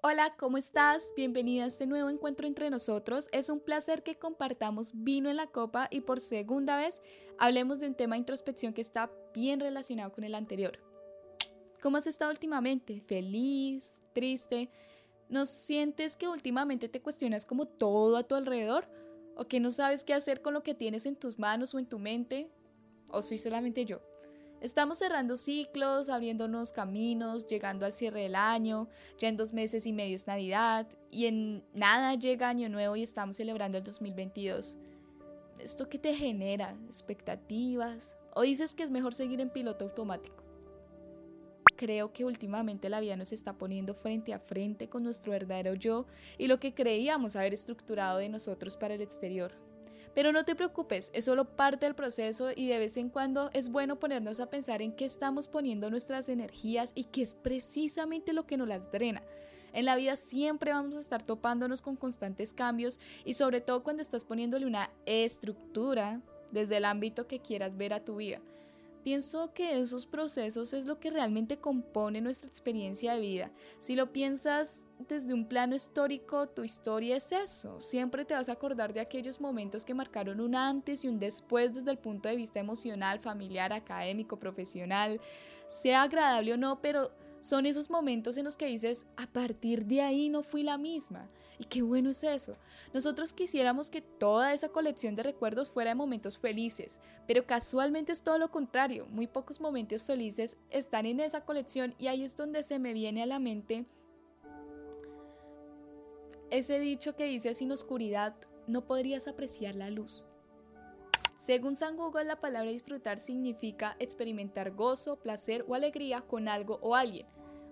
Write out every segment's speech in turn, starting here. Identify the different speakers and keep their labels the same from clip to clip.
Speaker 1: Hola, ¿cómo estás? Bienvenida a este nuevo encuentro entre nosotros. Es un placer que compartamos vino en la copa y por segunda vez hablemos de un tema de introspección que está bien relacionado con el anterior. ¿Cómo has estado últimamente? ¿Feliz? ¿Triste? ¿No sientes que últimamente te cuestionas como todo a tu alrededor? ¿O que no sabes qué hacer con lo que tienes en tus manos o en tu mente? ¿O soy solamente yo? Estamos cerrando ciclos, abriéndonos caminos, llegando al cierre del año, ya en dos meses y medio es Navidad y en nada llega Año Nuevo y estamos celebrando el 2022. ¿Esto qué te genera? ¿Expectativas? ¿O dices que es mejor seguir en piloto automático? Creo que últimamente la vida nos está poniendo frente a frente con nuestro verdadero yo y lo que creíamos haber estructurado de nosotros para el exterior. Pero no te preocupes, es solo parte del proceso y de vez en cuando es bueno ponernos a pensar en qué estamos poniendo nuestras energías y qué es precisamente lo que nos las drena. En la vida siempre vamos a estar topándonos con constantes cambios y sobre todo cuando estás poniéndole una estructura desde el ámbito que quieras ver a tu vida. Pienso que esos procesos es lo que realmente compone nuestra experiencia de vida. Si lo piensas desde un plano histórico, tu historia es eso. Siempre te vas a acordar de aquellos momentos que marcaron un antes y un después desde el punto de vista emocional, familiar, académico, profesional, sea agradable o no, pero son esos momentos en los que dices, a partir de ahí no fui la misma. Y qué bueno es eso. Nosotros quisiéramos que toda esa colección de recuerdos fuera de momentos felices, pero casualmente es todo lo contrario. Muy pocos momentos felices están en esa colección y ahí es donde se me viene a la mente ese dicho que dice sin oscuridad no podrías apreciar la luz. Según San Google, la palabra disfrutar significa experimentar gozo, placer o alegría con algo o alguien.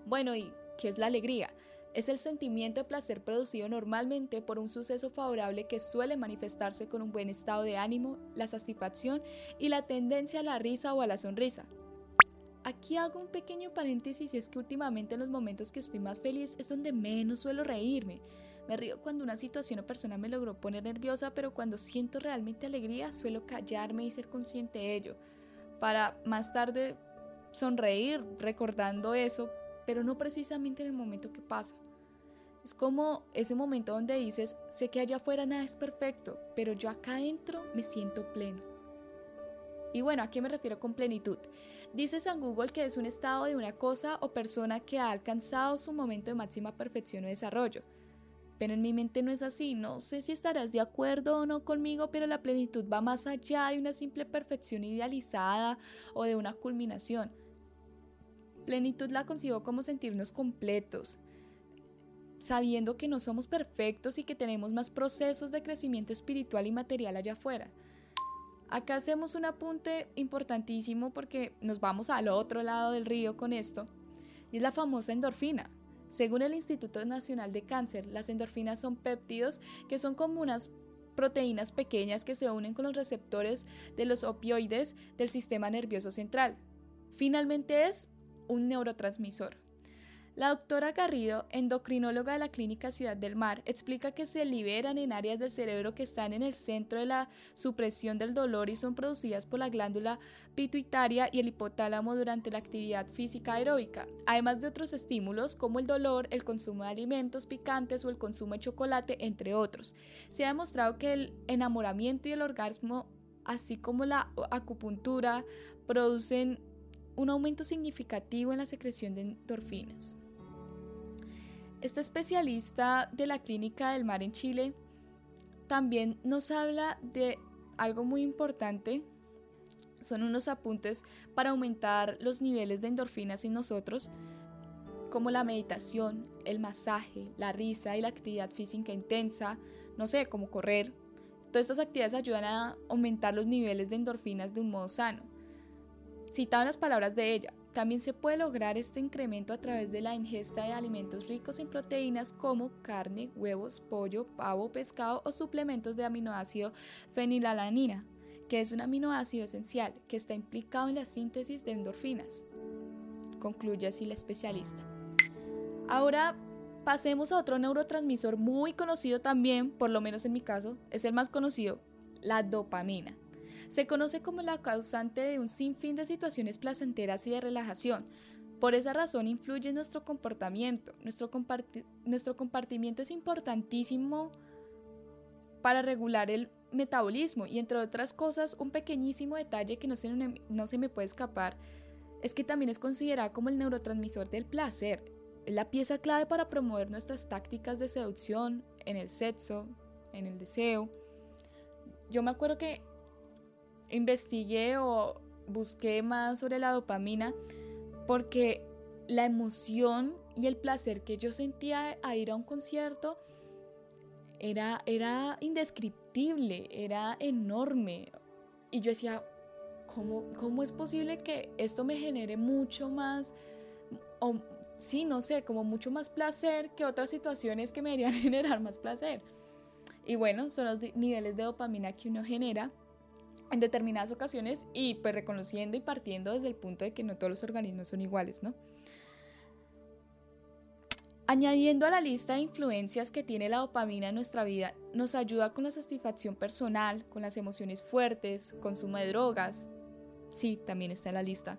Speaker 1: Bueno, ¿y qué es la alegría? Es el sentimiento de placer producido normalmente por un suceso favorable que suele manifestarse con un buen estado de ánimo, la satisfacción y la tendencia a la risa o a la sonrisa. Aquí hago un pequeño paréntesis y es que últimamente en los momentos que estoy más feliz es donde menos suelo reírme. Me río cuando una situación o persona me logró poner nerviosa, pero cuando siento realmente alegría suelo callarme y ser consciente de ello, para más tarde sonreír recordando eso, pero no precisamente en el momento que pasa. Es como ese momento donde dices, sé que allá afuera nada es perfecto, pero yo acá adentro me siento pleno. Y bueno, ¿a qué me refiero con plenitud? Dice San Google que es un estado de una cosa o persona que ha alcanzado su momento de máxima perfección o desarrollo. Pero en mi mente no es así, no sé si estarás de acuerdo o no conmigo, pero la plenitud va más allá de una simple perfección idealizada o de una culminación. Plenitud la consigo como sentirnos completos, sabiendo que no somos perfectos y que tenemos más procesos de crecimiento espiritual y material allá afuera. Acá hacemos un apunte importantísimo porque nos vamos al otro lado del río con esto, y es la famosa endorfina. Según el Instituto Nacional de Cáncer, las endorfinas son péptidos que son como unas proteínas pequeñas que se unen con los receptores de los opioides del sistema nervioso central. Finalmente es un neurotransmisor. La doctora Garrido, endocrinóloga de la Clínica Ciudad del Mar, explica que se liberan en áreas del cerebro que están en el centro de la supresión del dolor y son producidas por la glándula pituitaria y el hipotálamo durante la actividad física aeróbica, además de otros estímulos como el dolor, el consumo de alimentos picantes o el consumo de chocolate, entre otros. Se ha demostrado que el enamoramiento y el orgasmo, así como la acupuntura, producen un aumento significativo en la secreción de endorfinas. Esta especialista de la Clínica del Mar en Chile también nos habla de algo muy importante. Son unos apuntes para aumentar los niveles de endorfinas en nosotros, como la meditación, el masaje, la risa y la actividad física intensa, no sé, como correr. Todas estas actividades ayudan a aumentar los niveles de endorfinas de un modo sano. Citaban las palabras de ella, también se puede lograr este incremento a través de la ingesta de alimentos ricos en proteínas como carne, huevos, pollo, pavo, pescado o suplementos de aminoácido fenilalanina, que es un aminoácido esencial que está implicado en la síntesis de endorfinas. Concluye así la especialista. Ahora pasemos a otro neurotransmisor muy conocido también, por lo menos en mi caso, es el más conocido, la dopamina. Se conoce como la causante de un sinfín de situaciones placenteras y de relajación. Por esa razón influye en nuestro comportamiento. Nuestro, nuestro compartimiento es importantísimo para regular el metabolismo y entre otras cosas un pequeñísimo detalle que no se, no se me puede escapar es que también es considerado como el neurotransmisor del placer. La pieza clave para promover nuestras tácticas de seducción en el sexo, en el deseo. Yo me acuerdo que investigué o busqué más sobre la dopamina porque la emoción y el placer que yo sentía a ir a un concierto era, era indescriptible, era enorme. Y yo decía, ¿cómo, ¿cómo es posible que esto me genere mucho más, o sí, no sé, como mucho más placer que otras situaciones que me deberían generar más placer? Y bueno, son los niveles de dopamina que uno genera en determinadas ocasiones y pues reconociendo y partiendo desde el punto de que no todos los organismos son iguales, ¿no? Añadiendo a la lista de influencias que tiene la dopamina en nuestra vida, nos ayuda con la satisfacción personal, con las emociones fuertes, consumo de drogas, sí, también está en la lista,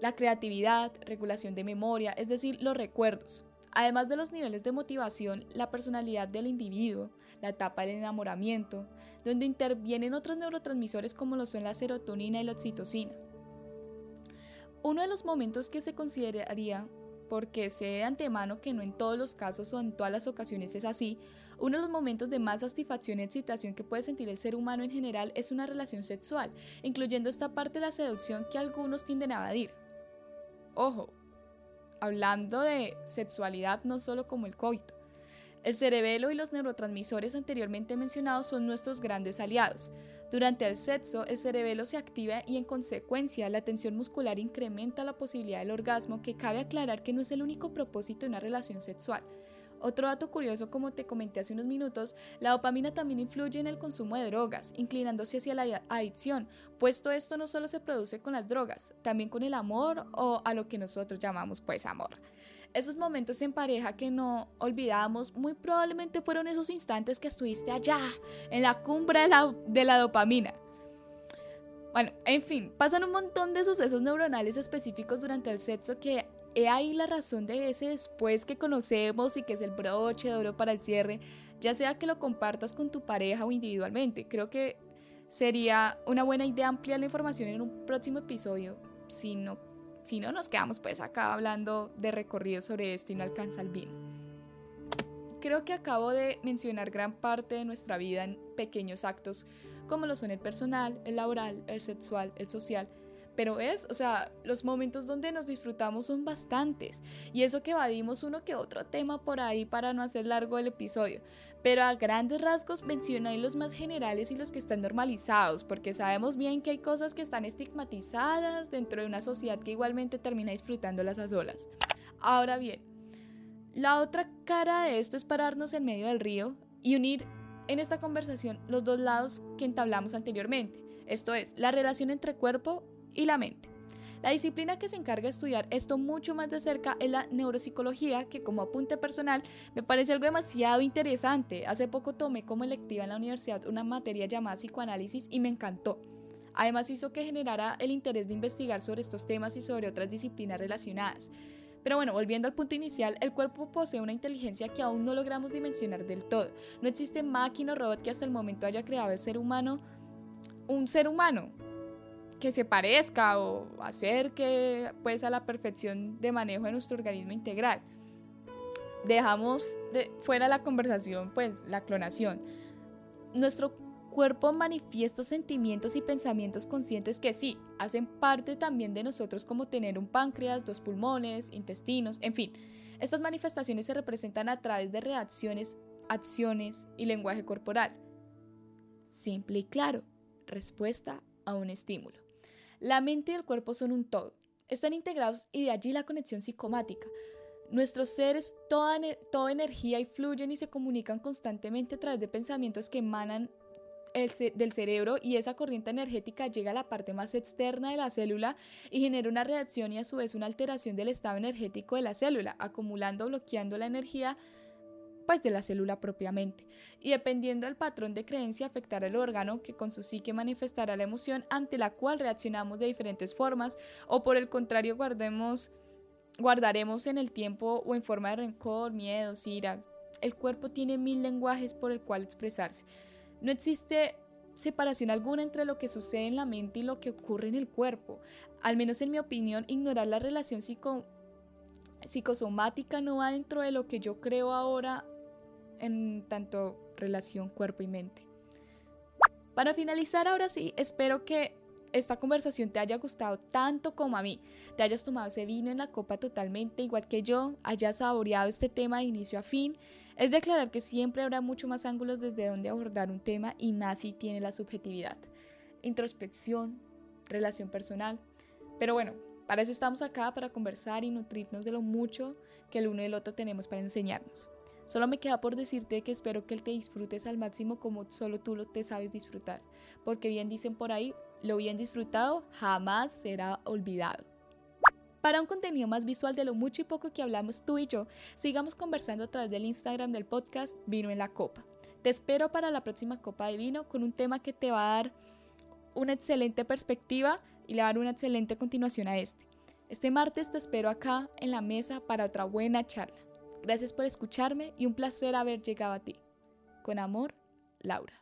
Speaker 1: la creatividad, regulación de memoria, es decir, los recuerdos, además de los niveles de motivación, la personalidad del individuo, la etapa del enamoramiento, donde intervienen otros neurotransmisores como lo son la serotonina y la oxitocina. Uno de los momentos que se consideraría, porque sé de antemano que no en todos los casos o en todas las ocasiones es así, uno de los momentos de más satisfacción y excitación que puede sentir el ser humano en general es una relación sexual, incluyendo esta parte de la seducción que algunos tienden a evadir. Ojo, hablando de sexualidad no solo como el coito. El cerebelo y los neurotransmisores anteriormente mencionados son nuestros grandes aliados. Durante el sexo, el cerebelo se activa y en consecuencia la tensión muscular incrementa la posibilidad del orgasmo, que cabe aclarar que no es el único propósito de una relación sexual. Otro dato curioso, como te comenté hace unos minutos, la dopamina también influye en el consumo de drogas, inclinándose hacia la adicción, puesto esto no solo se produce con las drogas, también con el amor o a lo que nosotros llamamos pues amor. Esos momentos en pareja que no olvidamos muy probablemente fueron esos instantes que estuviste allá, en la cumbre de la, de la dopamina. Bueno, en fin, pasan un montón de sucesos neuronales específicos durante el sexo que He ahí la razón de ese después que conocemos y que es el broche de oro para el cierre, ya sea que lo compartas con tu pareja o individualmente. Creo que sería una buena idea ampliar la información en un próximo episodio, si no, si no nos quedamos pues acá hablando de recorrido sobre esto y no alcanza el bien. Creo que acabo de mencionar gran parte de nuestra vida en pequeños actos, como lo son el personal, el laboral, el sexual, el social, pero es, o sea, los momentos donde nos disfrutamos son bastantes. Y eso que evadimos uno que otro tema por ahí para no hacer largo el episodio. Pero a grandes rasgos mencionaré los más generales y los que están normalizados, porque sabemos bien que hay cosas que están estigmatizadas dentro de una sociedad que igualmente termina disfrutándolas a solas. Ahora bien, la otra cara de esto es pararnos en medio del río y unir en esta conversación los dos lados que entablamos anteriormente. Esto es, la relación entre cuerpo y la mente. La disciplina que se encarga de estudiar esto mucho más de cerca es la neuropsicología, que como apunte personal me parece algo demasiado interesante. Hace poco tomé como electiva en la universidad una materia llamada psicoanálisis y me encantó. Además hizo que generara el interés de investigar sobre estos temas y sobre otras disciplinas relacionadas. Pero bueno, volviendo al punto inicial, el cuerpo posee una inteligencia que aún no logramos dimensionar del todo. No existe máquina o robot que hasta el momento haya creado el ser humano un ser humano que se parezca o acerque pues a la perfección de manejo de nuestro organismo integral. Dejamos de, fuera la conversación pues la clonación. Nuestro cuerpo manifiesta sentimientos y pensamientos conscientes que sí, hacen parte también de nosotros como tener un páncreas, dos pulmones, intestinos, en fin. Estas manifestaciones se representan a través de reacciones, acciones y lenguaje corporal. Simple y claro, respuesta a un estímulo. La mente y el cuerpo son un todo. Están integrados y de allí la conexión psicomática. Nuestros seres toda, toda energía y fluyen y se comunican constantemente a través de pensamientos que emanan del cerebro y esa corriente energética llega a la parte más externa de la célula y genera una reacción y a su vez una alteración del estado energético de la célula, acumulando, bloqueando la energía pues de la célula propiamente. Y dependiendo del patrón de creencia afectará el órgano que con su psique manifestará la emoción ante la cual reaccionamos de diferentes formas o por el contrario guardemos guardaremos en el tiempo o en forma de rencor, miedos, ira. El cuerpo tiene mil lenguajes por el cual expresarse. No existe separación alguna entre lo que sucede en la mente y lo que ocurre en el cuerpo. Al menos en mi opinión, ignorar la relación psicosomática no va dentro de lo que yo creo ahora en tanto relación cuerpo y mente. Para finalizar, ahora sí, espero que esta conversación te haya gustado tanto como a mí, te hayas tomado ese vino en la copa totalmente igual que yo, hayas saboreado este tema de inicio a fin. Es declarar que siempre habrá mucho más ángulos desde donde abordar un tema y más si tiene la subjetividad. Introspección, relación personal. Pero bueno, para eso estamos acá, para conversar y nutrirnos de lo mucho que el uno y el otro tenemos para enseñarnos. Solo me queda por decirte que espero que te disfrutes al máximo como solo tú lo te sabes disfrutar, porque bien dicen por ahí, lo bien disfrutado jamás será olvidado. Para un contenido más visual de lo mucho y poco que hablamos tú y yo, sigamos conversando a través del Instagram del podcast Vino en la Copa. Te espero para la próxima copa de vino con un tema que te va a dar una excelente perspectiva y le va a dar una excelente continuación a este. Este martes te espero acá en la mesa para otra buena charla. Gracias por escucharme y un placer haber llegado a ti. Con amor, Laura.